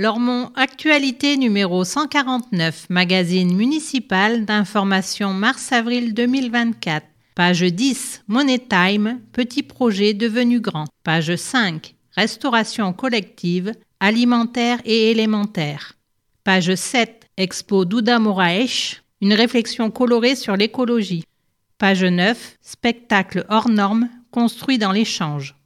Lormont Actualité numéro 149, magazine municipal d'information mars-avril 2024. Page 10, Money Time, petit projet devenu grand. Page 5, restauration collective, alimentaire et élémentaire. Page 7, Expo Douda Moraes, une réflexion colorée sur l'écologie. Page 9, spectacle hors norme, construit dans l'échange.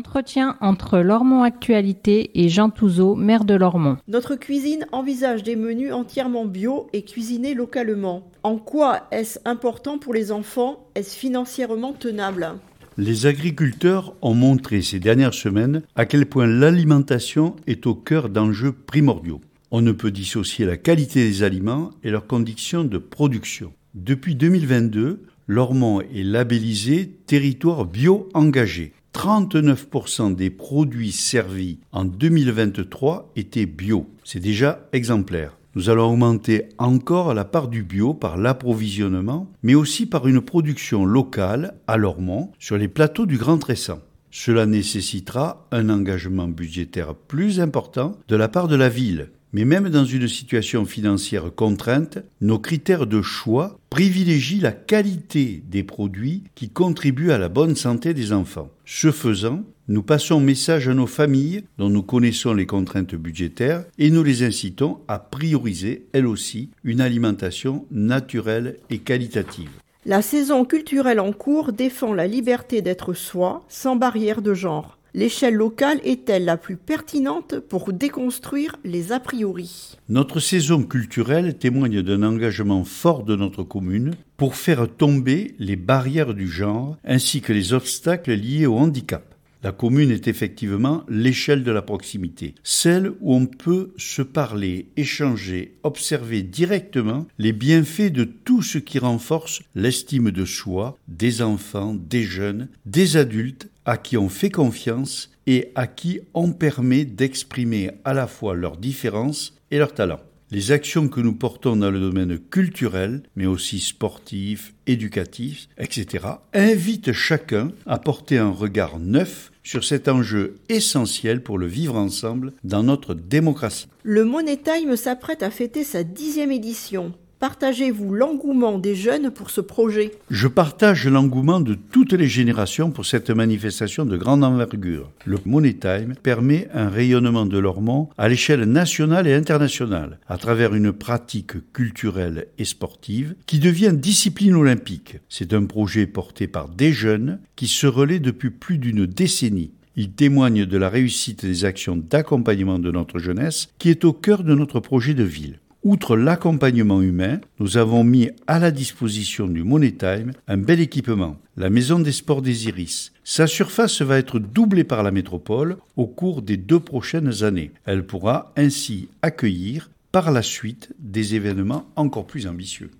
Entretien entre Lormont Actualité et Jean Touzeau, maire de Lormont. Notre cuisine envisage des menus entièrement bio et cuisinés localement. En quoi est-ce important pour les enfants? Est-ce financièrement tenable? Les agriculteurs ont montré ces dernières semaines à quel point l'alimentation est au cœur d'enjeux primordiaux. On ne peut dissocier la qualité des aliments et leurs conditions de production. Depuis 2022, Lormont est labellisé territoire bio engagé. 39% des produits servis en 2023 étaient bio. C'est déjà exemplaire. Nous allons augmenter encore la part du bio par l'approvisionnement, mais aussi par une production locale à Lormont sur les plateaux du Grand Tressan. Cela nécessitera un engagement budgétaire plus important de la part de la ville. Mais même dans une situation financière contrainte, nos critères de choix privilégient la qualité des produits qui contribuent à la bonne santé des enfants. Ce faisant, nous passons message à nos familles dont nous connaissons les contraintes budgétaires et nous les incitons à prioriser, elles aussi, une alimentation naturelle et qualitative. La saison culturelle en cours défend la liberté d'être soi, sans barrière de genre. L'échelle locale est-elle la plus pertinente pour déconstruire les a priori Notre saison culturelle témoigne d'un engagement fort de notre commune pour faire tomber les barrières du genre ainsi que les obstacles liés au handicap. La commune est effectivement l'échelle de la proximité, celle où on peut se parler, échanger, observer directement les bienfaits de tout ce qui renforce l'estime de soi des enfants, des jeunes, des adultes à qui on fait confiance et à qui on permet d'exprimer à la fois leurs différences et leurs talents. Les actions que nous portons dans le domaine culturel, mais aussi sportif, éducatif, etc., invitent chacun à porter un regard neuf sur cet enjeu essentiel pour le vivre ensemble dans notre démocratie. Le Money Time s'apprête à fêter sa dixième édition. Partagez-vous l'engouement des jeunes pour ce projet? Je partage l'engouement de toutes les générations pour cette manifestation de grande envergure. Le Money Time permet un rayonnement de Lormont à l'échelle nationale et internationale, à travers une pratique culturelle et sportive qui devient discipline olympique. C'est un projet porté par des jeunes qui se relaient depuis plus d'une décennie. Il témoigne de la réussite des actions d'accompagnement de notre jeunesse qui est au cœur de notre projet de ville. Outre l'accompagnement humain, nous avons mis à la disposition du Money Time un bel équipement, la Maison des Sports des Iris. Sa surface va être doublée par la métropole au cours des deux prochaines années. Elle pourra ainsi accueillir par la suite des événements encore plus ambitieux.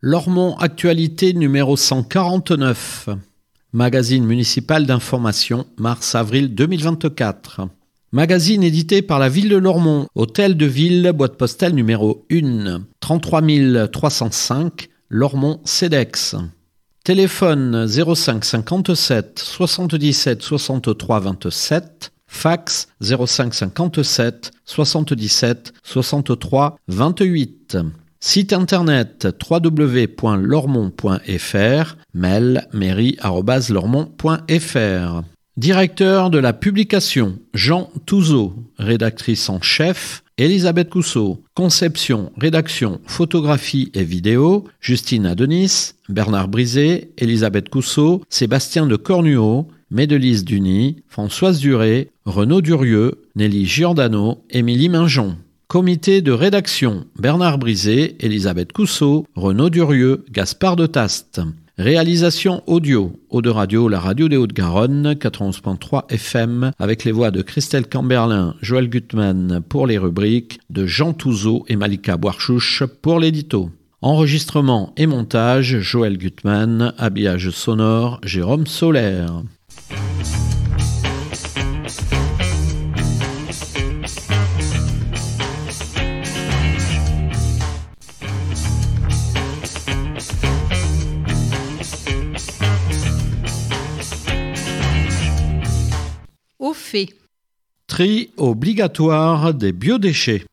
Lormont Actualité numéro 149. Magazine municipal d'information, mars-avril 2024. Magazine édité par la ville de Lormont, hôtel de ville, boîte postale numéro 1, 33 305, Lormont CEDEX. Téléphone 05 57 77 63 27, fax 05 57 77 63 28. Site internet www.lormont.fr, mail mairie.lormont.fr. Directeur de la publication, Jean Touzeau. Rédactrice en chef, Elisabeth Cousseau. Conception, rédaction, photographie et vidéo, Justine Adonis, Bernard Brisé, Elisabeth Cousseau, Sébastien de Cornuau, Médelise Duny, Françoise Duré, Renaud Durieux, Nelly Giordano, Émilie Minjon. Comité de rédaction, Bernard Brisé, Elisabeth Cousseau, Renaud Durieux, Gaspard de Taste. Réalisation audio, Eau de Radio, la radio des Hauts-de-Garonne, 91.3 FM, avec les voix de Christelle Camberlin, Joël Gutmann pour les rubriques, de Jean Touzeau et Malika Boarchouche pour l'édito. Enregistrement et montage, Joël Gutmann, habillage sonore, Jérôme Solaire. Tri obligatoire des biodéchets.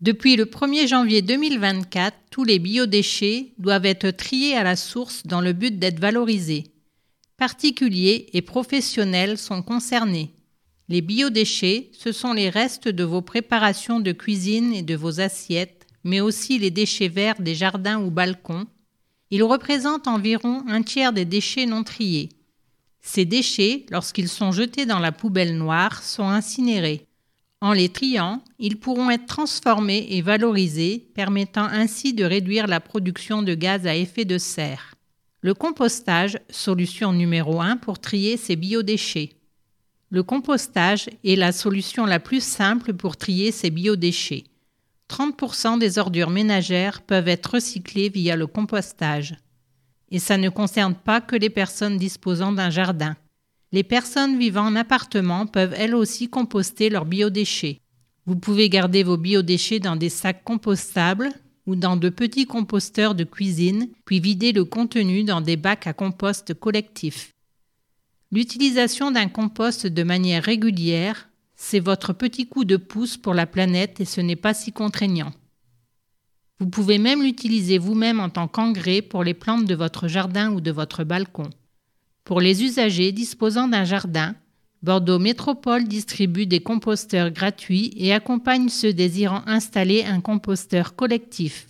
Depuis le 1er janvier 2024, tous les biodéchets doivent être triés à la source dans le but d'être valorisés. Particuliers et professionnels sont concernés. Les biodéchets, ce sont les restes de vos préparations de cuisine et de vos assiettes, mais aussi les déchets verts des jardins ou balcons. Ils représentent environ un tiers des déchets non triés. Ces déchets, lorsqu'ils sont jetés dans la poubelle noire, sont incinérés. En les triant, ils pourront être transformés et valorisés, permettant ainsi de réduire la production de gaz à effet de serre. Le compostage, solution numéro 1 pour trier ces biodéchets. Le compostage est la solution la plus simple pour trier ces biodéchets. 30% des ordures ménagères peuvent être recyclées via le compostage. Et ça ne concerne pas que les personnes disposant d'un jardin. Les personnes vivant en appartement peuvent elles aussi composter leurs biodéchets. Vous pouvez garder vos biodéchets dans des sacs compostables ou dans de petits composteurs de cuisine, puis vider le contenu dans des bacs à compost collectifs. L'utilisation d'un compost de manière régulière, c'est votre petit coup de pouce pour la planète et ce n'est pas si contraignant. Vous pouvez même l'utiliser vous-même en tant qu'engrais pour les plantes de votre jardin ou de votre balcon. Pour les usagers disposant d'un jardin, Bordeaux Métropole distribue des composteurs gratuits et accompagne ceux désirant installer un composteur collectif.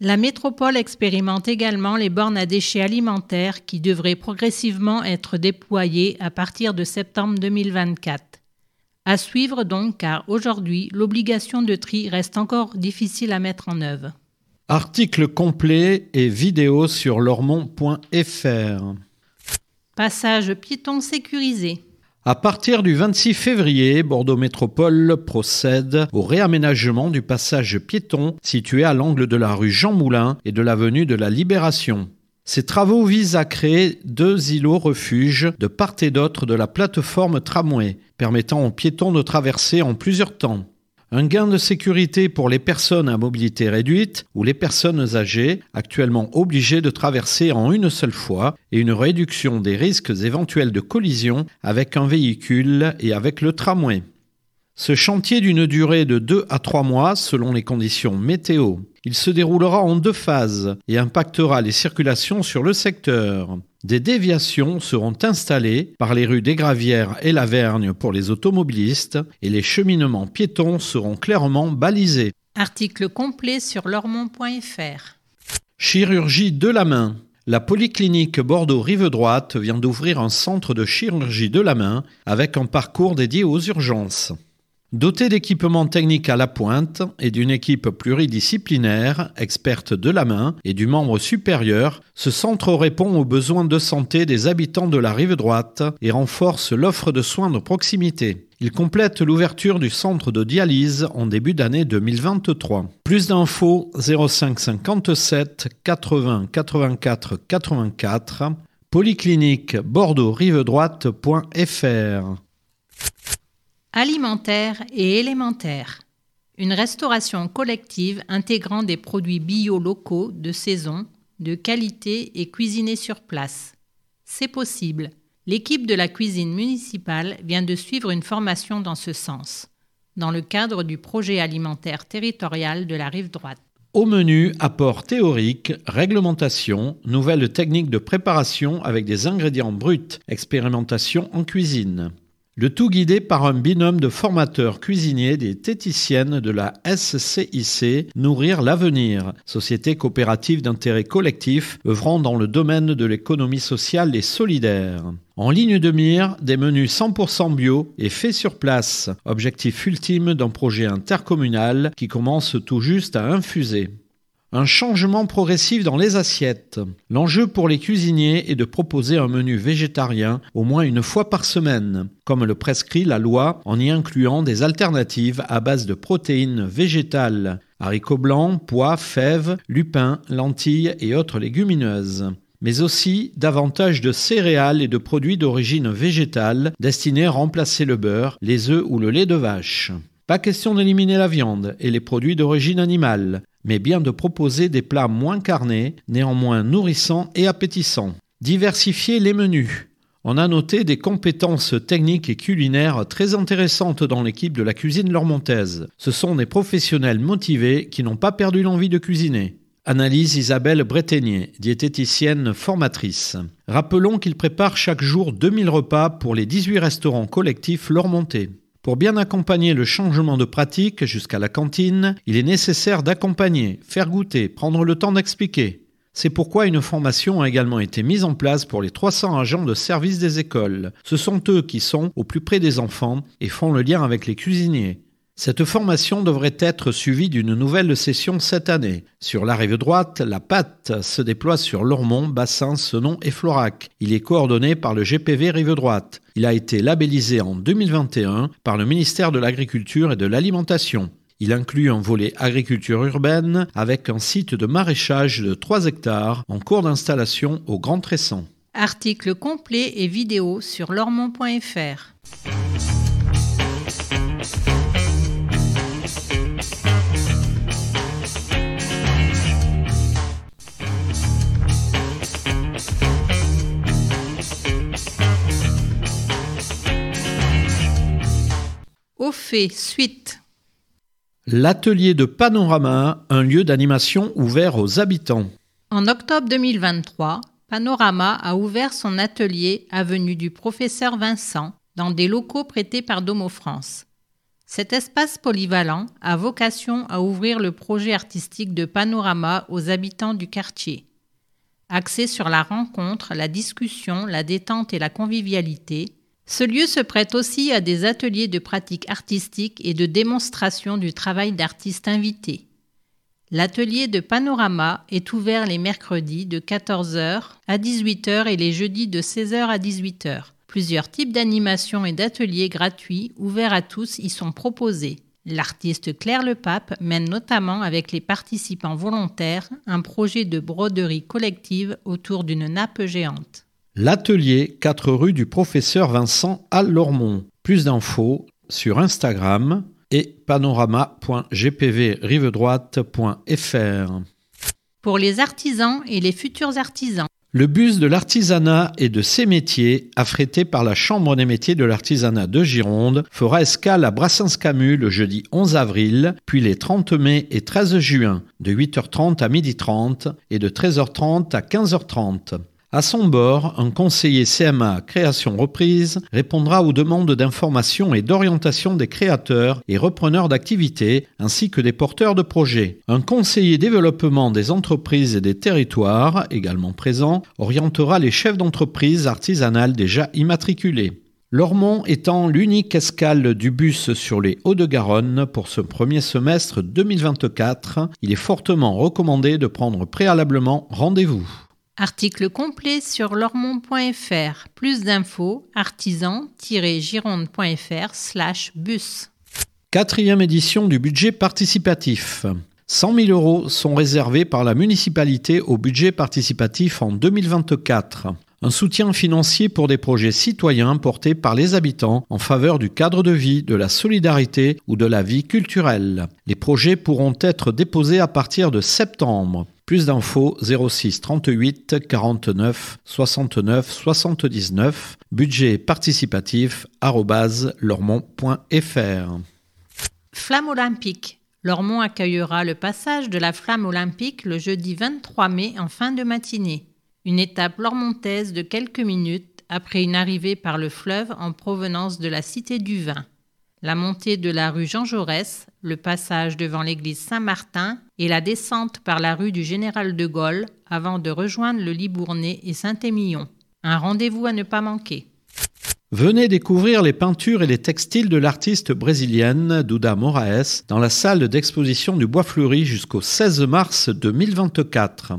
La métropole expérimente également les bornes à déchets alimentaires qui devraient progressivement être déployées à partir de septembre 2024. À suivre donc car aujourd'hui l'obligation de tri reste encore difficile à mettre en œuvre. Article complet et vidéo sur lormont.fr. Passage piéton sécurisé. À partir du 26 février, Bordeaux Métropole procède au réaménagement du passage piéton situé à l'angle de la rue Jean Moulin et de l'avenue de la Libération. Ces travaux visent à créer deux îlots refuges de part et d'autre de la plateforme tramway, permettant aux piétons de traverser en plusieurs temps. Un gain de sécurité pour les personnes à mobilité réduite ou les personnes âgées, actuellement obligées de traverser en une seule fois, et une réduction des risques éventuels de collision avec un véhicule et avec le tramway. Ce chantier d'une durée de 2 à 3 mois selon les conditions météo. Il se déroulera en deux phases et impactera les circulations sur le secteur. Des déviations seront installées par les rues des Gravières et la Vergne pour les automobilistes et les cheminements piétons seront clairement balisés. Article complet sur lormont.fr. Chirurgie de la main. La polyclinique Bordeaux Rive Droite vient d'ouvrir un centre de chirurgie de la main avec un parcours dédié aux urgences. Doté d'équipements techniques à la pointe et d'une équipe pluridisciplinaire, experte de la main et du membre supérieur, ce centre répond aux besoins de santé des habitants de la rive droite et renforce l'offre de soins de proximité. Il complète l'ouverture du centre de dialyse en début d'année 2023. Plus d'infos 05 57 80 84 84 polyclinique bordeaux-rive-droite.fr Alimentaire et élémentaire. Une restauration collective intégrant des produits bio locaux de saison, de qualité et cuisinés sur place. C'est possible. L'équipe de la cuisine municipale vient de suivre une formation dans ce sens, dans le cadre du projet alimentaire territorial de la rive droite. Au menu, apport théorique, réglementation, nouvelles techniques de préparation avec des ingrédients bruts, expérimentation en cuisine. Le tout guidé par un binôme de formateurs cuisiniers des téticiennes de la SCIC Nourrir l'avenir, société coopérative d'intérêt collectif œuvrant dans le domaine de l'économie sociale et solidaire. En ligne de mire, des menus 100% bio et faits sur place, objectif ultime d'un projet intercommunal qui commence tout juste à infuser. Un changement progressif dans les assiettes. L'enjeu pour les cuisiniers est de proposer un menu végétarien au moins une fois par semaine, comme le prescrit la loi en y incluant des alternatives à base de protéines végétales, haricots blancs, pois, fèves, lupins, lentilles et autres légumineuses mais aussi davantage de céréales et de produits d'origine végétale destinés à remplacer le beurre, les œufs ou le lait de vache. Pas question d'éliminer la viande et les produits d'origine animale, mais bien de proposer des plats moins carnés, néanmoins nourrissants et appétissants. Diversifier les menus. On a noté des compétences techniques et culinaires très intéressantes dans l'équipe de la cuisine lormontaise. Ce sont des professionnels motivés qui n'ont pas perdu l'envie de cuisiner. Analyse Isabelle Breténier, diététicienne formatrice. Rappelons qu'il prépare chaque jour 2000 repas pour les 18 restaurants collectifs Lormontais. Pour bien accompagner le changement de pratique jusqu'à la cantine, il est nécessaire d'accompagner, faire goûter, prendre le temps d'expliquer. C'est pourquoi une formation a également été mise en place pour les 300 agents de service des écoles. Ce sont eux qui sont au plus près des enfants et font le lien avec les cuisiniers. Cette formation devrait être suivie d'une nouvelle session cette année. Sur la rive droite, la pâte se déploie sur Lormont, Bassin, Senon et Florac. Il est coordonné par le GPV Rive Droite. Il a été labellisé en 2021 par le ministère de l'Agriculture et de l'Alimentation. Il inclut un volet agriculture urbaine avec un site de maraîchage de 3 hectares en cours d'installation au Grand Tressan. Article complet et vidéo sur lormont.fr. Au fait, suite. L'atelier de Panorama, un lieu d'animation ouvert aux habitants. En octobre 2023, Panorama a ouvert son atelier avenue du professeur Vincent dans des locaux prêtés par Domo France. Cet espace polyvalent a vocation à ouvrir le projet artistique de Panorama aux habitants du quartier. Axé sur la rencontre, la discussion, la détente et la convivialité, ce lieu se prête aussi à des ateliers de pratique artistique et de démonstration du travail d'artistes invités. L'atelier de Panorama est ouvert les mercredis de 14h à 18h et les jeudis de 16h à 18h. Plusieurs types d'animations et d'ateliers gratuits ouverts à tous y sont proposés. L'artiste Claire Lepape mène notamment avec les participants volontaires un projet de broderie collective autour d'une nappe géante. L'atelier 4 rue du professeur Vincent à Lormont. Plus d'infos sur Instagram et panorama.gpvrivedroite.fr. Pour les artisans et les futurs artisans. Le bus de l'artisanat et de ses métiers, affrété par la Chambre des métiers de l'artisanat de Gironde, fera escale à Brassens-Camus le jeudi 11 avril, puis les 30 mai et 13 juin, de 8h30 à 12h30 et de 13h30 à 15h30. À son bord, un conseiller CMA Création Reprise répondra aux demandes d'information et d'orientation des créateurs et repreneurs d'activités ainsi que des porteurs de projets. Un conseiller développement des entreprises et des territoires, également présent, orientera les chefs d'entreprise artisanales déjà immatriculés. Lormont étant l'unique escale du bus sur les Hauts-de-Garonne pour ce premier semestre 2024, il est fortement recommandé de prendre préalablement rendez-vous. Article complet sur lormont.fr. Plus d'infos artisan-gironde.fr slash bus. Quatrième édition du budget participatif. 100 000 euros sont réservés par la municipalité au budget participatif en 2024. Un soutien financier pour des projets citoyens portés par les habitants en faveur du cadre de vie, de la solidarité ou de la vie culturelle. Les projets pourront être déposés à partir de septembre. Plus d'infos 06 38 49 69 79 budget participatif lormont.fr Flamme olympique. Lormont accueillera le passage de la flamme olympique le jeudi 23 mai en fin de matinée. Une étape lormontaise de quelques minutes après une arrivée par le fleuve en provenance de la Cité du Vin la montée de la rue Jean Jaurès, le passage devant l'église Saint-Martin et la descente par la rue du Général de Gaulle avant de rejoindre le Libournais et Saint-Émilion. Un rendez-vous à ne pas manquer. Venez découvrir les peintures et les textiles de l'artiste brésilienne Duda Moraes dans la salle d'exposition du Bois Fleuri jusqu'au 16 mars 2024.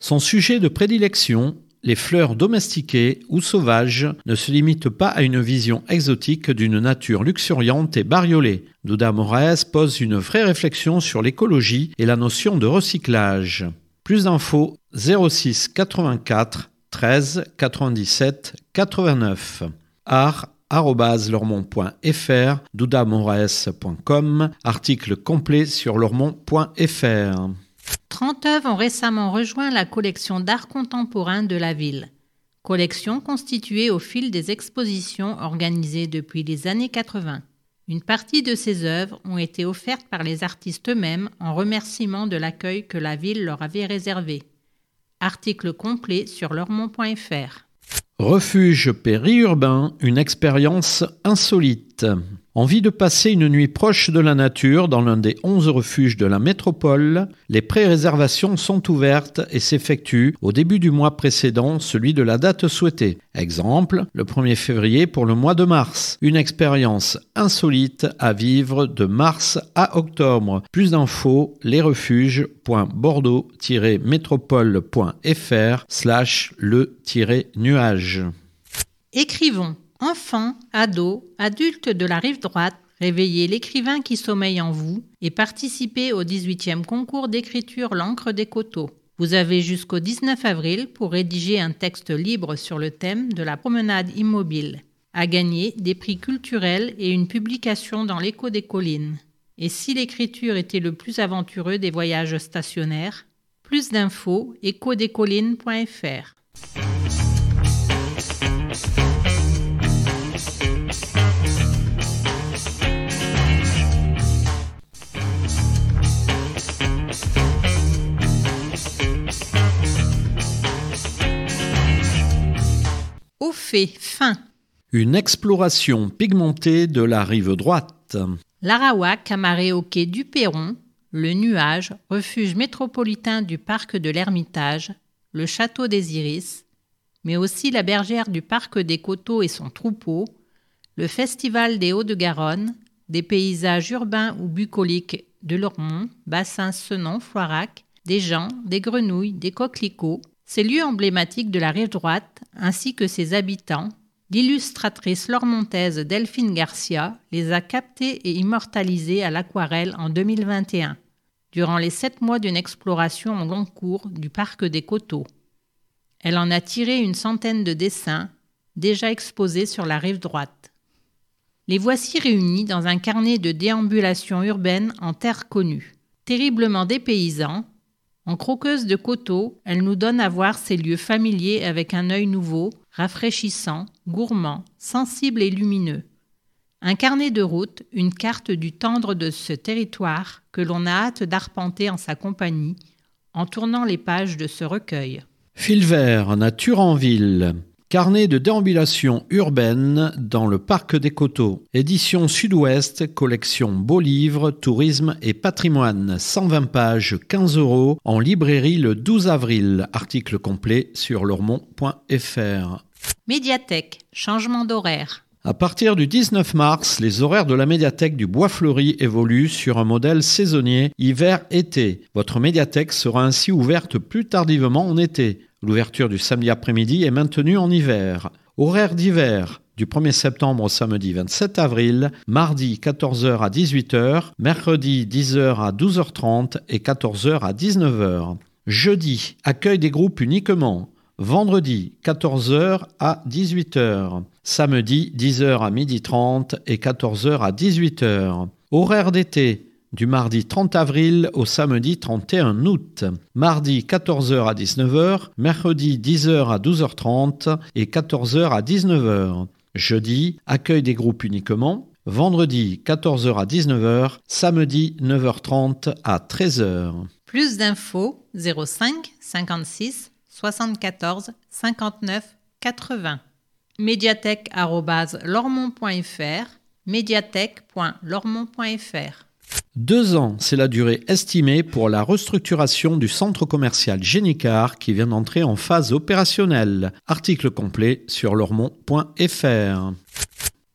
Son sujet de prédilection, les fleurs domestiquées ou sauvages ne se limitent pas à une vision exotique d'une nature luxuriante et bariolée. Douda Moraes pose une vraie réflexion sur l'écologie et la notion de recyclage. Plus d'infos 06 84 13 97 89. Art doudamoraes.fr, article complet sur lormont.fr. 30 œuvres ont récemment rejoint la collection d'art contemporain de la ville. collection constituée au fil des expositions organisées depuis les années 80. Une partie de ces œuvres ont été offertes par les artistes eux-mêmes en remerciement de l'accueil que la ville leur avait réservé. Article complet sur leurmont.fr. Refuge périurbain, une expérience insolite. Envie de passer une nuit proche de la nature dans l'un des 11 refuges de la métropole, les pré-réservations sont ouvertes et s'effectuent au début du mois précédent celui de la date souhaitée. Exemple, le 1er février pour le mois de mars. Une expérience insolite à vivre de mars à octobre. Plus d'infos, lesrefuges.bordeaux-métropole.fr slash le-nuage. Écrivons Enfants, ados, adultes de la rive droite, réveillez l'écrivain qui sommeille en vous et participez au 18e concours d'écriture L'encre des coteaux. Vous avez jusqu'au 19 avril pour rédiger un texte libre sur le thème de la promenade immobile. À gagner des prix culturels et une publication dans l'écho des collines. Et si l'écriture était le plus aventureux des voyages stationnaires Plus d'infos échodescollines.fr. Au fait, fin. Une exploration pigmentée de la rive droite. L'Arawak amarré au quai du Perron, le Nuage, refuge métropolitain du parc de l'Ermitage, le château des Iris, mais aussi la bergère du parc des Coteaux et son troupeau, le festival des Hauts-de-Garonne, des paysages urbains ou bucoliques de Lormont, Bassin, Senon, Floirac, des gens, des grenouilles, des coquelicots, ces lieux emblématiques de la rive droite, ainsi que ses habitants, l'illustratrice lormontaise Delphine Garcia les a captés et immortalisés à l'aquarelle en 2021, durant les sept mois d'une exploration en long cours du parc des Coteaux. Elle en a tiré une centaine de dessins, déjà exposés sur la rive droite. Les voici réunis dans un carnet de déambulation urbaine en terre connue. Terriblement dépaysant, en croqueuse de coteaux, elle nous donne à voir ces lieux familiers avec un œil nouveau, rafraîchissant, gourmand, sensible et lumineux. Un carnet de route, une carte du tendre de ce territoire que l'on a hâte d'arpenter en sa compagnie, en tournant les pages de ce recueil. Fil vert, nature en ville. Carnet de déambulation urbaine dans le parc des Coteaux. Édition Sud-Ouest, collection Beaux Livres, Tourisme et Patrimoine. 120 pages, 15 euros, en librairie le 12 avril. Article complet sur lormont.fr. Médiathèque, changement d'horaire. À partir du 19 mars, les horaires de la médiathèque du Bois Fleuri évoluent sur un modèle saisonnier hiver-été. Votre médiathèque sera ainsi ouverte plus tardivement en été. L'ouverture du samedi après-midi est maintenue en hiver. Horaire d'hiver du 1er septembre au samedi 27 avril, mardi 14h à 18h, mercredi 10h à 12h30 et 14h à 19h. Jeudi, accueil des groupes uniquement. Vendredi 14h à 18h. Samedi 10h à 12h30 et 14h à 18h. Horaire d'été du mardi 30 avril au samedi 31 août. Mardi 14h à 19h, mercredi 10h à 12h30 et 14h à 19h. Jeudi, accueil des groupes uniquement. Vendredi 14h à 19h, samedi 9h30 à 13h. Plus d'infos 05 56 74 59 80. médiathèque.lormont.fr médiathèque.lormont.fr deux ans, c'est la durée estimée pour la restructuration du centre commercial Génicard qui vient d'entrer en phase opérationnelle. Article complet sur lormont.fr.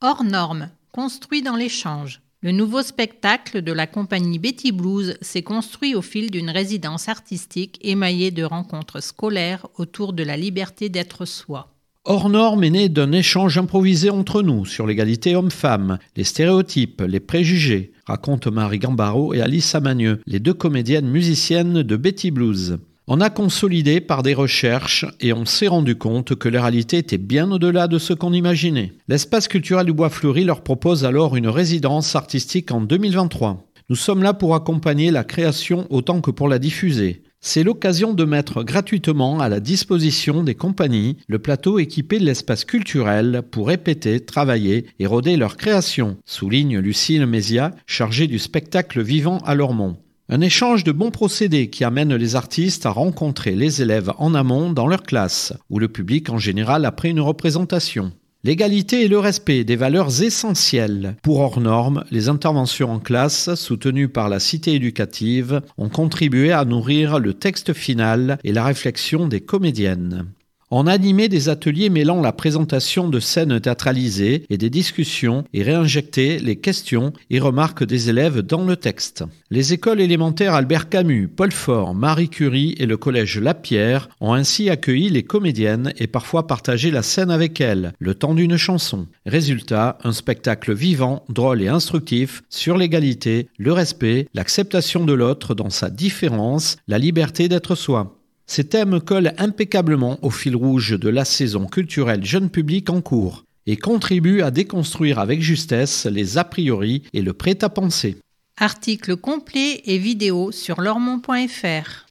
Hors norme, construit dans l'échange. Le nouveau spectacle de la compagnie Betty Blues s'est construit au fil d'une résidence artistique émaillée de rencontres scolaires autour de la liberté d'être soi. Hors norme est né d'un échange improvisé entre nous sur l'égalité homme-femme, les stéréotypes, les préjugés, racontent Marie Gambaro et Alice Amagneux, les deux comédiennes musiciennes de Betty Blues. On a consolidé par des recherches et on s'est rendu compte que la réalité était bien au-delà de ce qu'on imaginait. L'espace culturel du Bois Fleuri leur propose alors une résidence artistique en 2023. Nous sommes là pour accompagner la création autant que pour la diffuser. C'est l'occasion de mettre gratuitement à la disposition des compagnies le plateau équipé de l'espace culturel pour répéter, travailler et roder leur création, souligne Lucille Mézia, chargée du spectacle vivant à Lormont. Un échange de bons procédés qui amène les artistes à rencontrer les élèves en amont dans leur classe, ou le public en général après une représentation. L'égalité et le respect des valeurs essentielles. Pour hors normes, les interventions en classe, soutenues par la cité éducative, ont contribué à nourrir le texte final et la réflexion des comédiennes. On animé des ateliers mêlant la présentation de scènes théâtralisées et des discussions et réinjecté les questions et remarques des élèves dans le texte. Les écoles élémentaires Albert Camus, Paul Fort, Marie Curie et le collège Lapierre ont ainsi accueilli les comédiennes et parfois partagé la scène avec elles, le temps d'une chanson. Résultat, un spectacle vivant, drôle et instructif sur l'égalité, le respect, l'acceptation de l'autre dans sa différence, la liberté d'être soi. Ces thèmes collent impeccablement au fil rouge de la saison culturelle jeune public en cours et contribuent à déconstruire avec justesse les a priori et le prêt-à-penser. Article complet et vidéo sur lormont.fr.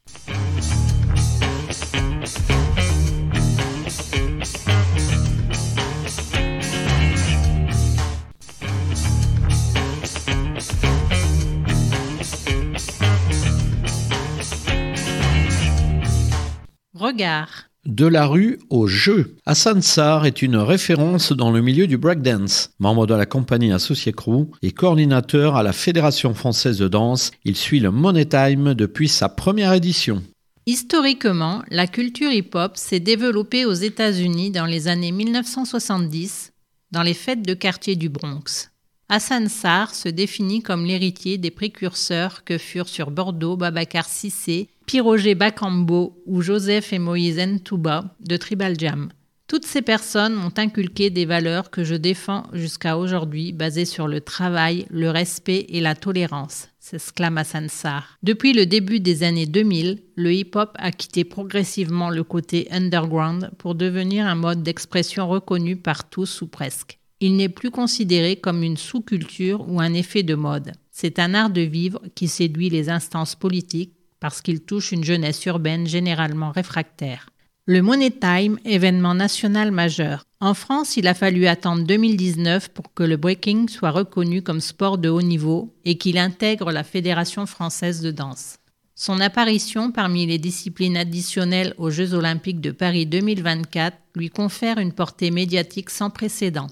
Regard. De la rue au jeu. Hassan Sarr est une référence dans le milieu du breakdance. Membre de la compagnie Associé Crew et coordinateur à la Fédération française de danse, il suit le Money Time depuis sa première édition. Historiquement, la culture hip-hop s'est développée aux États-Unis dans les années 1970, dans les fêtes de quartier du Bronx. Hassan Sarr se définit comme l'héritier des précurseurs que furent sur Bordeaux Babacar Sissé, Piroger Bakambo ou Joseph et Moïse Ntouba de Tribal Jam. Toutes ces personnes ont inculqué des valeurs que je défends jusqu'à aujourd'hui, basées sur le travail, le respect et la tolérance, s'exclame Hassan Sarr. Depuis le début des années 2000, le hip-hop a quitté progressivement le côté underground pour devenir un mode d'expression reconnu par tous ou presque. Il n'est plus considéré comme une sous-culture ou un effet de mode. C'est un art de vivre qui séduit les instances politiques parce qu'il touche une jeunesse urbaine généralement réfractaire. Le Money Time, événement national majeur. En France, il a fallu attendre 2019 pour que le breaking soit reconnu comme sport de haut niveau et qu'il intègre la Fédération française de danse. Son apparition parmi les disciplines additionnelles aux Jeux olympiques de Paris 2024 lui confère une portée médiatique sans précédent.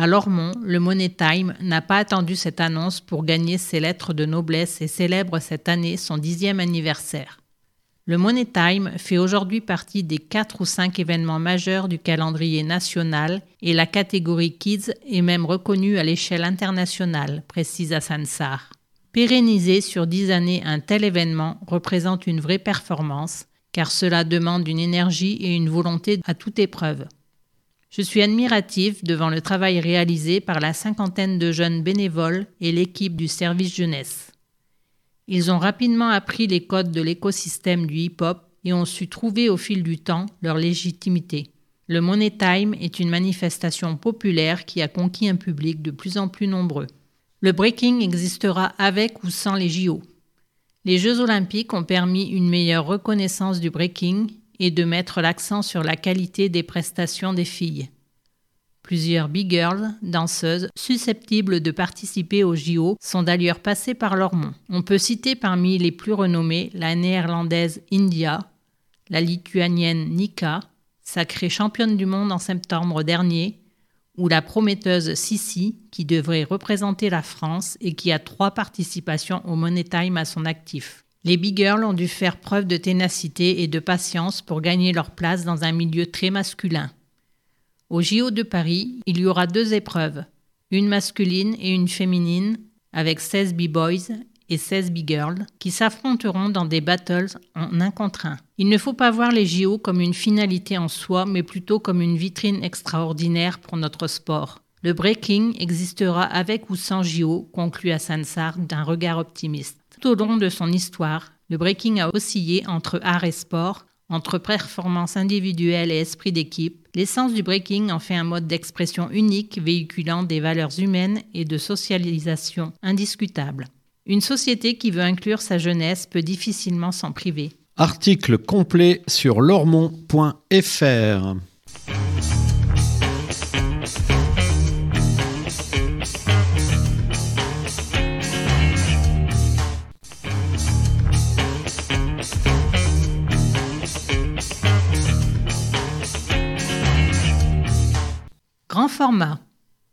À Lormont, le Money Time n'a pas attendu cette annonce pour gagner ses lettres de noblesse et célèbre cette année son dixième anniversaire. Le Money Time fait aujourd'hui partie des quatre ou cinq événements majeurs du calendrier national et la catégorie Kids est même reconnue à l'échelle internationale, précise Hassan Sarr. Pérenniser sur dix années un tel événement représente une vraie performance, car cela demande une énergie et une volonté à toute épreuve. Je suis admiratif devant le travail réalisé par la cinquantaine de jeunes bénévoles et l'équipe du service jeunesse. Ils ont rapidement appris les codes de l'écosystème du hip-hop et ont su trouver au fil du temps leur légitimité. Le Money Time est une manifestation populaire qui a conquis un public de plus en plus nombreux. Le breaking existera avec ou sans les JO. Les Jeux olympiques ont permis une meilleure reconnaissance du breaking et de mettre l'accent sur la qualité des prestations des filles. Plusieurs big girls, danseuses, susceptibles de participer aux JO, sont d'ailleurs passées par Lormont. On peut citer parmi les plus renommées la néerlandaise India, la lituanienne Nika, sacrée championne du monde en septembre dernier, ou la prometteuse Sissi, qui devrait représenter la France et qui a trois participations au Money Time à son actif. Les big girls ont dû faire preuve de ténacité et de patience pour gagner leur place dans un milieu très masculin. Au JO de Paris, il y aura deux épreuves, une masculine et une féminine, avec 16 b-boys et 16 b-girls, qui s'affronteront dans des battles en un contre un. Il ne faut pas voir les JO comme une finalité en soi, mais plutôt comme une vitrine extraordinaire pour notre sport. Le breaking existera avec ou sans JO, conclut Hassan Sarr d'un regard optimiste. Tout au long de son histoire, le breaking a oscillé entre art et sport, entre performance individuelle et esprit d'équipe. L'essence du breaking en fait un mode d'expression unique véhiculant des valeurs humaines et de socialisation indiscutables. Une société qui veut inclure sa jeunesse peut difficilement s'en priver. Article complet sur lormont.fr. format.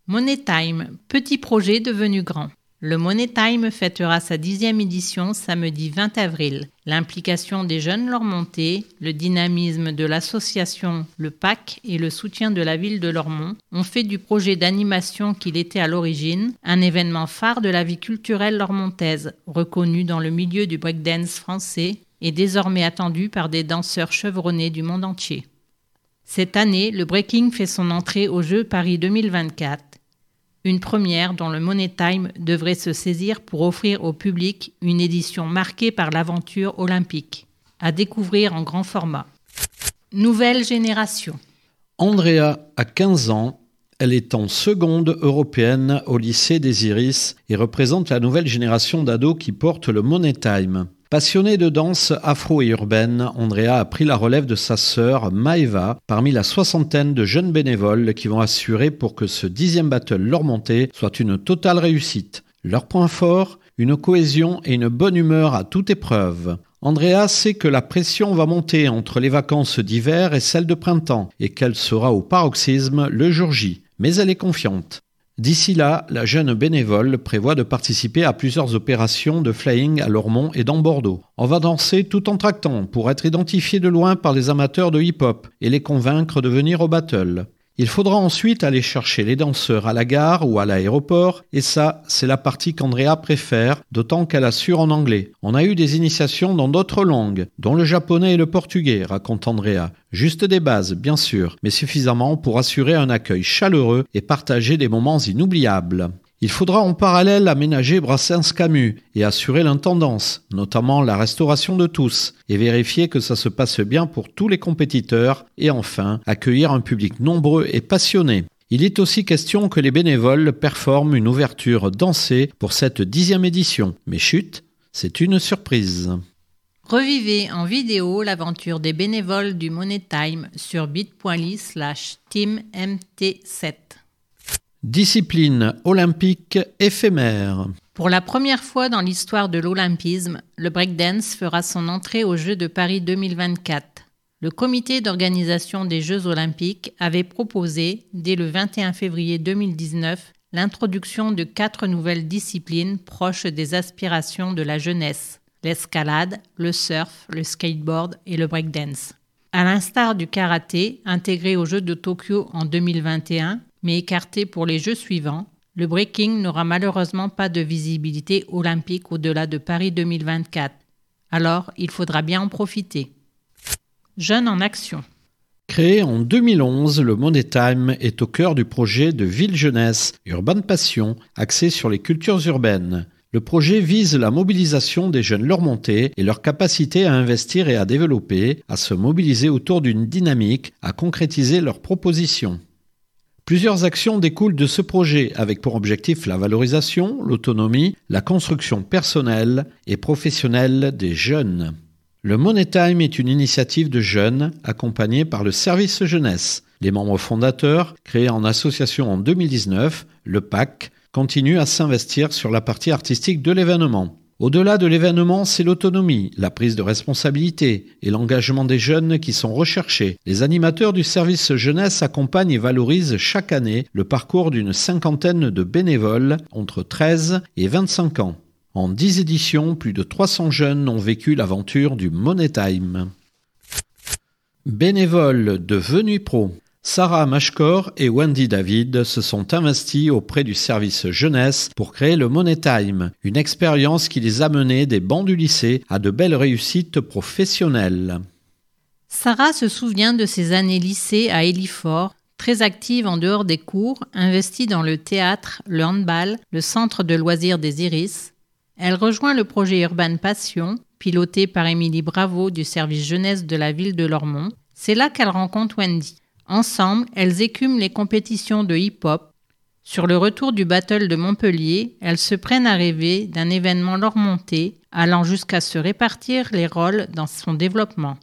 Money Time, petit projet devenu grand. Le Money Time fêtera sa dixième édition samedi 20 avril. L'implication des jeunes Lormontais, le dynamisme de l'association Le PAC et le soutien de la ville de Lormont ont fait du projet d'animation qu'il était à l'origine un événement phare de la vie culturelle lormontaise, reconnu dans le milieu du breakdance français et désormais attendu par des danseurs chevronnés du monde entier. Cette année, le breaking fait son entrée au Jeux Paris 2024 une première dont le Money Time devrait se saisir pour offrir au public une édition marquée par l'aventure olympique, à découvrir en grand format. Nouvelle génération. Andrea a 15 ans, elle est en seconde européenne au lycée des Iris et représente la nouvelle génération d'ados qui portent le Money Time. Passionnée de danse afro et urbaine, Andrea a pris la relève de sa sœur Maeva parmi la soixantaine de jeunes bénévoles qui vont assurer pour que ce dixième battle leur montée soit une totale réussite. Leur point fort, une cohésion et une bonne humeur à toute épreuve. Andrea sait que la pression va monter entre les vacances d'hiver et celles de printemps et qu'elle sera au paroxysme le jour J. Mais elle est confiante. D'ici là, la jeune bénévole prévoit de participer à plusieurs opérations de flying à Lormont et dans Bordeaux. On va danser tout en tractant pour être identifié de loin par les amateurs de hip-hop et les convaincre de venir au battle. Il faudra ensuite aller chercher les danseurs à la gare ou à l'aéroport, et ça, c'est la partie qu'Andrea préfère, d'autant qu'elle assure en anglais. On a eu des initiations dans d'autres langues, dont le japonais et le portugais, raconte Andrea. Juste des bases, bien sûr, mais suffisamment pour assurer un accueil chaleureux et partager des moments inoubliables. Il faudra en parallèle aménager Brassens Camus et assurer l'intendance, notamment la restauration de tous, et vérifier que ça se passe bien pour tous les compétiteurs, et enfin accueillir un public nombreux et passionné. Il est aussi question que les bénévoles performent une ouverture dansée pour cette dixième édition. Mais chut, c'est une surprise. Revivez en vidéo l'aventure des bénévoles du Money Time sur bit.ly slash teammt7. Discipline olympique éphémère. Pour la première fois dans l'histoire de l'olympisme, le breakdance fera son entrée aux Jeux de Paris 2024. Le comité d'organisation des Jeux olympiques avait proposé, dès le 21 février 2019, l'introduction de quatre nouvelles disciplines proches des aspirations de la jeunesse l'escalade, le surf, le skateboard et le breakdance. À l'instar du karaté, intégré aux Jeux de Tokyo en 2021, mais écarté pour les Jeux suivants, le breaking n'aura malheureusement pas de visibilité olympique au-delà de Paris 2024. Alors, il faudra bien en profiter. Jeunes en action. Créé en 2011, le Money Time est au cœur du projet de Ville Jeunesse Urban Passion, axé sur les cultures urbaines. Le projet vise la mobilisation des jeunes Lormontais et leur capacité à investir et à développer, à se mobiliser autour d'une dynamique, à concrétiser leurs propositions. Plusieurs actions découlent de ce projet avec pour objectif la valorisation, l'autonomie, la construction personnelle et professionnelle des jeunes. Le Money Time est une initiative de jeunes accompagnée par le service jeunesse. Les membres fondateurs, créés en association en 2019, le PAC, continuent à s'investir sur la partie artistique de l'événement. Au-delà de l'événement, c'est l'autonomie, la prise de responsabilité et l'engagement des jeunes qui sont recherchés. Les animateurs du service jeunesse accompagnent et valorisent chaque année le parcours d'une cinquantaine de bénévoles entre 13 et 25 ans. En 10 éditions, plus de 300 jeunes ont vécu l'aventure du Money Time. Bénévoles devenus pro. Sarah Mashkor et Wendy David se sont investis auprès du service jeunesse pour créer le Money Time, une expérience qui les a menés des bancs du lycée à de belles réussites professionnelles. Sarah se souvient de ses années lycée à Elifort, très active en dehors des cours, investie dans le théâtre, le handball, le centre de loisirs des Iris. Elle rejoint le projet Urban Passion, piloté par Émilie Bravo du service jeunesse de la ville de Lormont. C'est là qu'elle rencontre Wendy. Ensemble, elles écument les compétitions de hip-hop. Sur le retour du battle de Montpellier, elles se prennent à rêver d'un événement leur montée, allant jusqu'à se répartir les rôles dans son développement.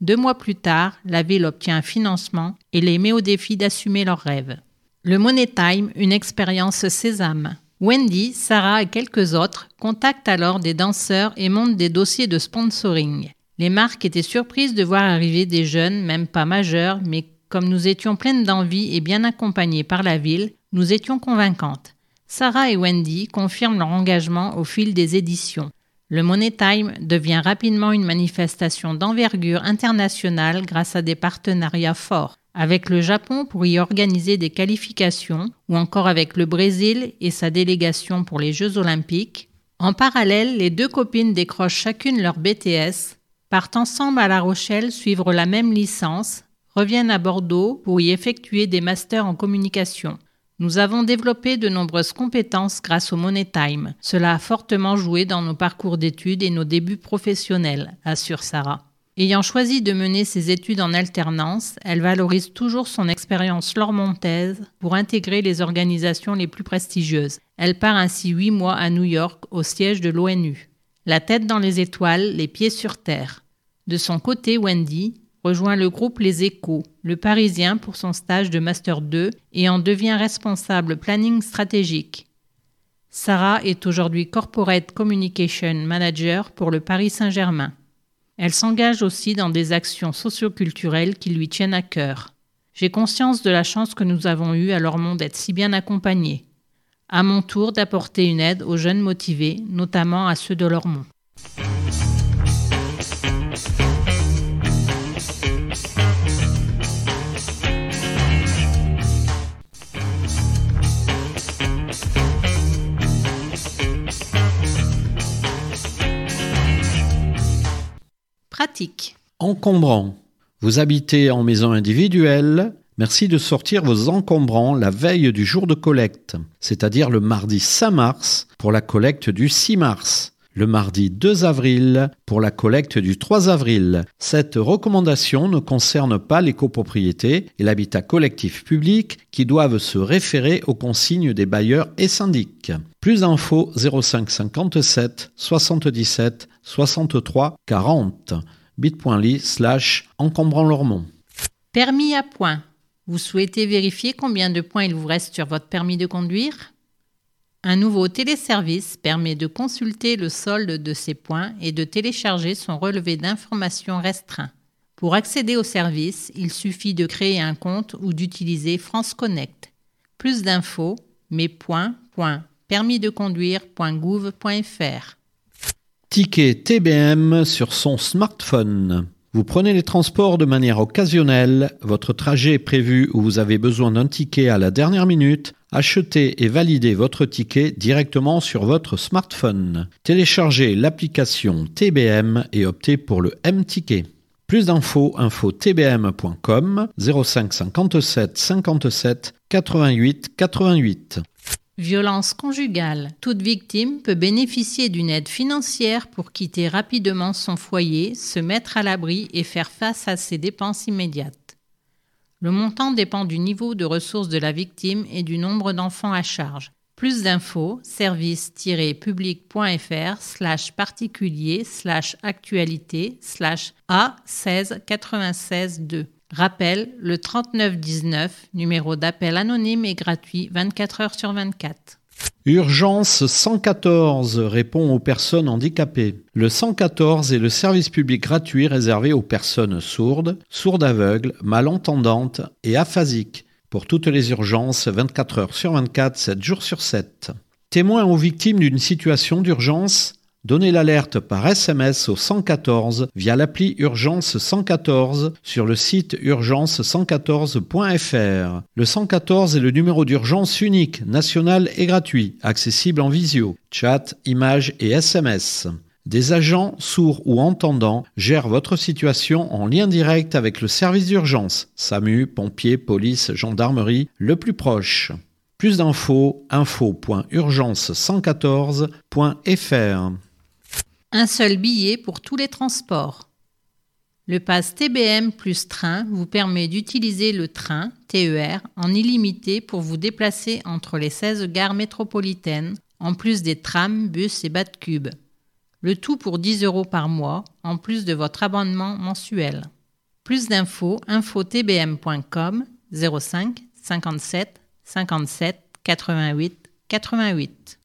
Deux mois plus tard, la ville obtient un financement et les met au défi d'assumer leurs rêves. Le Money Time, une expérience sésame. Wendy, Sarah et quelques autres contactent alors des danseurs et montent des dossiers de sponsoring. Les marques étaient surprises de voir arriver des jeunes, même pas majeurs, mais comme nous étions pleines d'envie et bien accompagnées par la ville, nous étions convaincantes. Sarah et Wendy confirment leur engagement au fil des éditions. Le Money Time devient rapidement une manifestation d'envergure internationale grâce à des partenariats forts avec le Japon pour y organiser des qualifications ou encore avec le Brésil et sa délégation pour les Jeux olympiques. En parallèle, les deux copines décrochent chacune leur BTS, partent ensemble à La Rochelle suivre la même licence, reviennent à Bordeaux pour y effectuer des masters en communication. Nous avons développé de nombreuses compétences grâce au Money Time. Cela a fortement joué dans nos parcours d'études et nos débuts professionnels, assure Sarah. Ayant choisi de mener ses études en alternance, elle valorise toujours son expérience lormontaise pour intégrer les organisations les plus prestigieuses. Elle part ainsi huit mois à New York, au siège de l'ONU. La tête dans les étoiles, les pieds sur terre. De son côté, Wendy, rejoint le groupe Les Échos, le Parisien pour son stage de Master 2 et en devient responsable planning stratégique. Sarah est aujourd'hui Corporate Communication Manager pour le Paris Saint-Germain. Elle s'engage aussi dans des actions socioculturelles qui lui tiennent à cœur. J'ai conscience de la chance que nous avons eue à Lormont d'être si bien accompagnés. À mon tour d'apporter une aide aux jeunes motivés, notamment à ceux de Lormont. Encombrant. Vous habitez en maison individuelle. Merci de sortir vos encombrants la veille du jour de collecte, c'est-à-dire le mardi 5 mars pour la collecte du 6 mars, le mardi 2 avril pour la collecte du 3 avril. Cette recommandation ne concerne pas les copropriétés et l'habitat collectif public qui doivent se référer aux consignes des bailleurs et syndics. Plus d'infos 05 57 77 63 40 bit.ly slash encombrant Lormont. Permis à point. Vous souhaitez vérifier combien de points il vous reste sur votre permis de conduire? Un nouveau téléservice permet de consulter le solde de ces points et de télécharger son relevé d'informations restreint. Pour accéder au service, il suffit de créer un compte ou d'utiliser France Connect. Plus d'infos, mes points, permisdeconduire.gouv.fr. Ticket TBM sur son smartphone. Vous prenez les transports de manière occasionnelle, votre trajet est prévu ou vous avez besoin d'un ticket à la dernière minute, achetez et validez votre ticket directement sur votre smartphone. Téléchargez l'application TBM et optez pour le M-Ticket. Plus d'infos, info tbm.com 05 57 57 88 88. Violence conjugale. Toute victime peut bénéficier d'une aide financière pour quitter rapidement son foyer, se mettre à l'abri et faire face à ses dépenses immédiates. Le montant dépend du niveau de ressources de la victime et du nombre d'enfants à charge. Plus d'infos, service-public.fr slash particulier slash actualité slash A 16 96 2. Rappel, le 3919, numéro d'appel anonyme et gratuit 24 heures sur 24. Urgence 114 répond aux personnes handicapées. Le 114 est le service public gratuit réservé aux personnes sourdes, sourdes aveugles, malentendantes et aphasiques pour toutes les urgences 24 heures sur 24, 7 jours sur 7. Témoins ou victimes d'une situation d'urgence, Donnez l'alerte par SMS au 114 via l'appli Urgence 114 sur le site urgence114.fr. Le 114 est le numéro d'urgence unique, national et gratuit, accessible en visio, chat, images et SMS. Des agents sourds ou entendants gèrent votre situation en lien direct avec le service d'urgence, SAMU, pompiers, police, gendarmerie, le plus proche. Plus d'infos, info.urgence114.fr. Un seul billet pour tous les transports. Le pass TBM plus train vous permet d'utiliser le train TER en illimité pour vous déplacer entre les 16 gares métropolitaines, en plus des trams, bus et bas de cube. Le tout pour 10 euros par mois, en plus de votre abonnement mensuel. Plus d'infos, infotbm.com 05 57 57 88 88.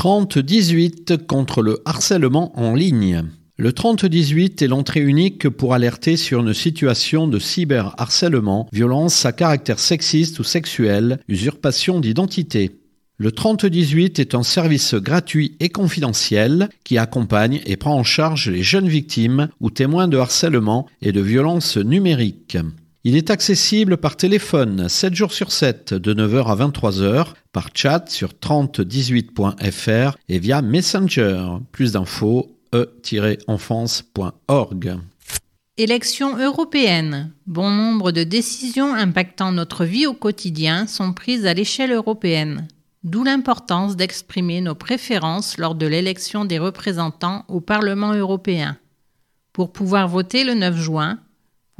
3018 contre le harcèlement en ligne. Le 3018 est l'entrée unique pour alerter sur une situation de cyberharcèlement, violence à caractère sexiste ou sexuel, usurpation d'identité. Le 3018 est un service gratuit et confidentiel qui accompagne et prend en charge les jeunes victimes ou témoins de harcèlement et de violence numérique. Il est accessible par téléphone 7 jours sur 7 de 9h à 23h, par chat sur 3018.fr et via Messenger. Plus d'infos e-enfance.org. Élections européennes. Bon nombre de décisions impactant notre vie au quotidien sont prises à l'échelle européenne. D'où l'importance d'exprimer nos préférences lors de l'élection des représentants au Parlement européen. Pour pouvoir voter le 9 juin,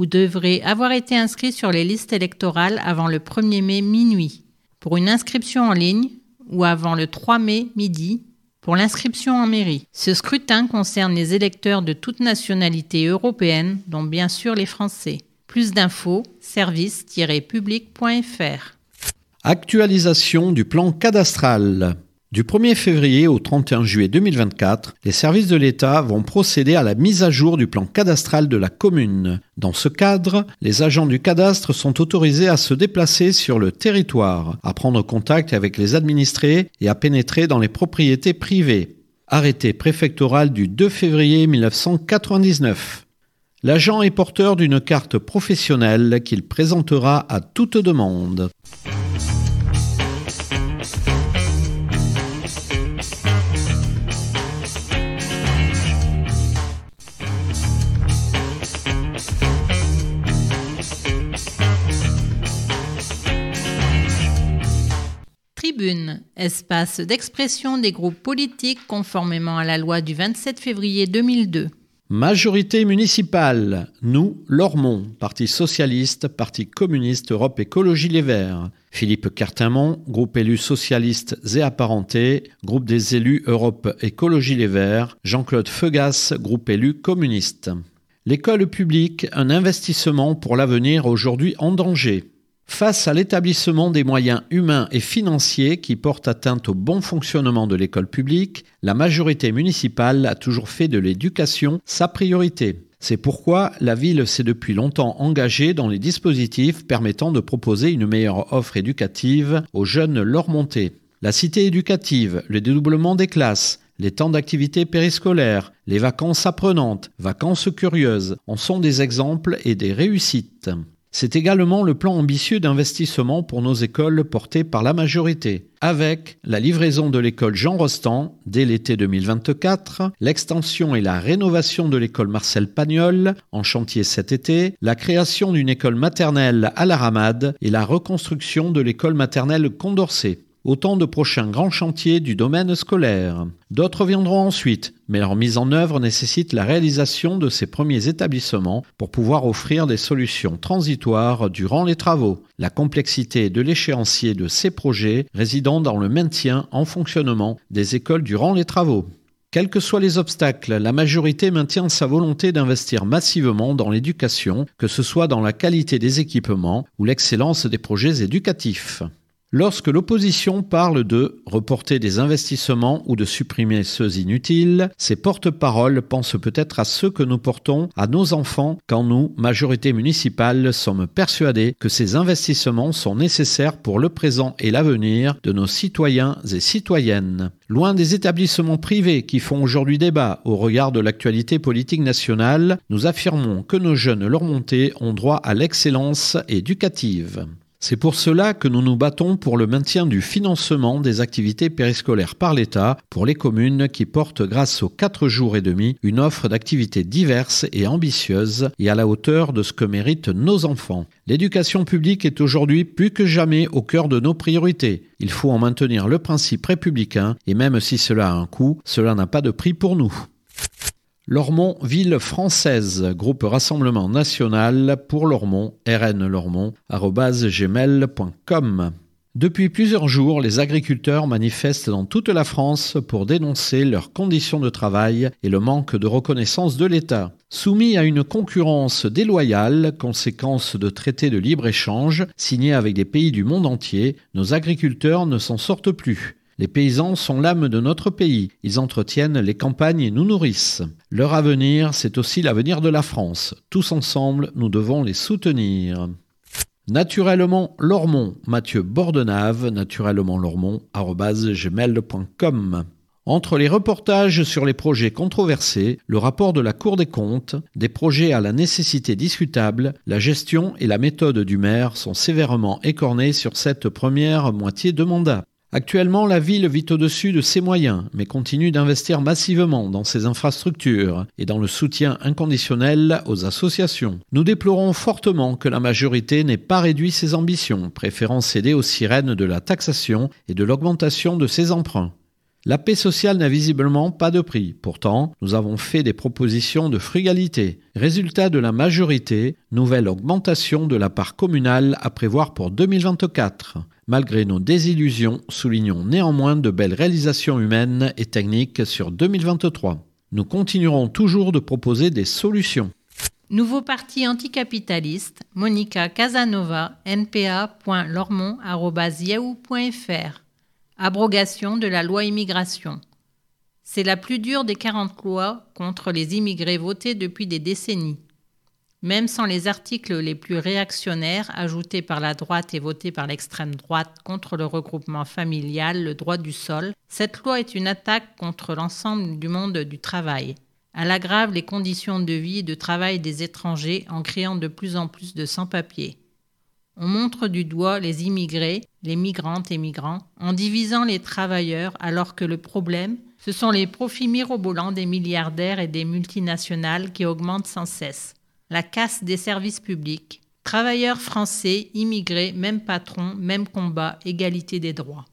vous devrez avoir été inscrit sur les listes électorales avant le 1er mai minuit. Pour une inscription en ligne, ou avant le 3 mai midi, pour l'inscription en mairie. Ce scrutin concerne les électeurs de toute nationalité européenne, dont bien sûr les Français. Plus d'infos, service-public.fr. Actualisation du plan cadastral. Du 1er février au 31 juillet 2024, les services de l'État vont procéder à la mise à jour du plan cadastral de la commune. Dans ce cadre, les agents du cadastre sont autorisés à se déplacer sur le territoire, à prendre contact avec les administrés et à pénétrer dans les propriétés privées. Arrêté préfectoral du 2 février 1999. L'agent est porteur d'une carte professionnelle qu'il présentera à toute demande. Espace d'expression des groupes politiques conformément à la loi du 27 février 2002. Majorité municipale, nous, Lormont, Parti socialiste, Parti communiste, Europe Écologie Les Verts. Philippe Cartimont, groupe élu socialiste et apparenté, groupe des élus Europe Écologie Les Verts. Jean-Claude Feugas, groupe élu communiste. L'école publique, un investissement pour l'avenir aujourd'hui en danger. Face à l'établissement des moyens humains et financiers qui portent atteinte au bon fonctionnement de l'école publique, la majorité municipale a toujours fait de l'éducation sa priorité. C'est pourquoi la ville s'est depuis longtemps engagée dans les dispositifs permettant de proposer une meilleure offre éducative aux jeunes lormontais. La cité éducative, le dédoublement des classes, les temps d'activité périscolaire, les vacances apprenantes, vacances curieuses en sont des exemples et des réussites. C'est également le plan ambitieux d'investissement pour nos écoles porté par la majorité, avec la livraison de l'école Jean Rostand dès l'été 2024, l'extension et la rénovation de l'école Marcel Pagnol en chantier cet été, la création d'une école maternelle à la Ramade et la reconstruction de l'école maternelle Condorcet. Autant de prochains grands chantiers du domaine scolaire. D'autres viendront ensuite, mais leur mise en œuvre nécessite la réalisation de ces premiers établissements pour pouvoir offrir des solutions transitoires durant les travaux. La complexité de l'échéancier de ces projets résidant dans le maintien en fonctionnement des écoles durant les travaux. Quels que soient les obstacles, la majorité maintient sa volonté d'investir massivement dans l'éducation, que ce soit dans la qualité des équipements ou l'excellence des projets éducatifs. Lorsque l'opposition parle de reporter des investissements ou de supprimer ceux inutiles, ces porte-paroles pensent peut-être à ceux que nous portons à nos enfants quand nous, majorité municipale, sommes persuadés que ces investissements sont nécessaires pour le présent et l'avenir de nos citoyens et citoyennes. Loin des établissements privés qui font aujourd'hui débat au regard de l'actualité politique nationale, nous affirmons que nos jeunes leur montée ont droit à l'excellence éducative. C'est pour cela que nous nous battons pour le maintien du financement des activités périscolaires par l'État pour les communes qui portent grâce aux 4 jours et demi une offre d'activités diverses et ambitieuses et à la hauteur de ce que méritent nos enfants. L'éducation publique est aujourd'hui plus que jamais au cœur de nos priorités. Il faut en maintenir le principe républicain et même si cela a un coût, cela n'a pas de prix pour nous. Lormont, ville française, groupe Rassemblement National pour Lormont, RN Lormont, gmail.com. Depuis plusieurs jours, les agriculteurs manifestent dans toute la France pour dénoncer leurs conditions de travail et le manque de reconnaissance de l'État. Soumis à une concurrence déloyale, conséquence de traités de libre-échange signés avec des pays du monde entier, nos agriculteurs ne s'en sortent plus. Les paysans sont l'âme de notre pays. Ils entretiennent les campagnes et nous nourrissent. Leur avenir, c'est aussi l'avenir de la France. Tous ensemble, nous devons les soutenir. Naturellement Lormont, Mathieu Bordenave, naturellement Lormont. Entre les reportages sur les projets controversés, le rapport de la Cour des comptes, des projets à la nécessité discutable, la gestion et la méthode du maire sont sévèrement écornés sur cette première moitié de mandat. Actuellement, la ville vit au-dessus de ses moyens, mais continue d'investir massivement dans ses infrastructures et dans le soutien inconditionnel aux associations. Nous déplorons fortement que la majorité n'ait pas réduit ses ambitions, préférant céder aux sirènes de la taxation et de l'augmentation de ses emprunts. La paix sociale n'a visiblement pas de prix. Pourtant, nous avons fait des propositions de frugalité. Résultat de la majorité, nouvelle augmentation de la part communale à prévoir pour 2024. Malgré nos désillusions, soulignons néanmoins de belles réalisations humaines et techniques sur 2023. Nous continuerons toujours de proposer des solutions. Nouveau parti anticapitaliste, Monica Casanova, npa.lormont.yahoo.fr. Abrogation de la loi immigration. C'est la plus dure des 40 lois contre les immigrés votées depuis des décennies. Même sans les articles les plus réactionnaires ajoutés par la droite et votés par l'extrême droite contre le regroupement familial, le droit du sol, cette loi est une attaque contre l'ensemble du monde du travail. Elle aggrave les conditions de vie et de travail des étrangers en créant de plus en plus de sans-papiers. On montre du doigt les immigrés, les migrantes et migrants, en divisant les travailleurs alors que le problème, ce sont les profits mirobolants des milliardaires et des multinationales qui augmentent sans cesse la casse des services publics, travailleurs français, immigrés, même patron, même combat, égalité des droits.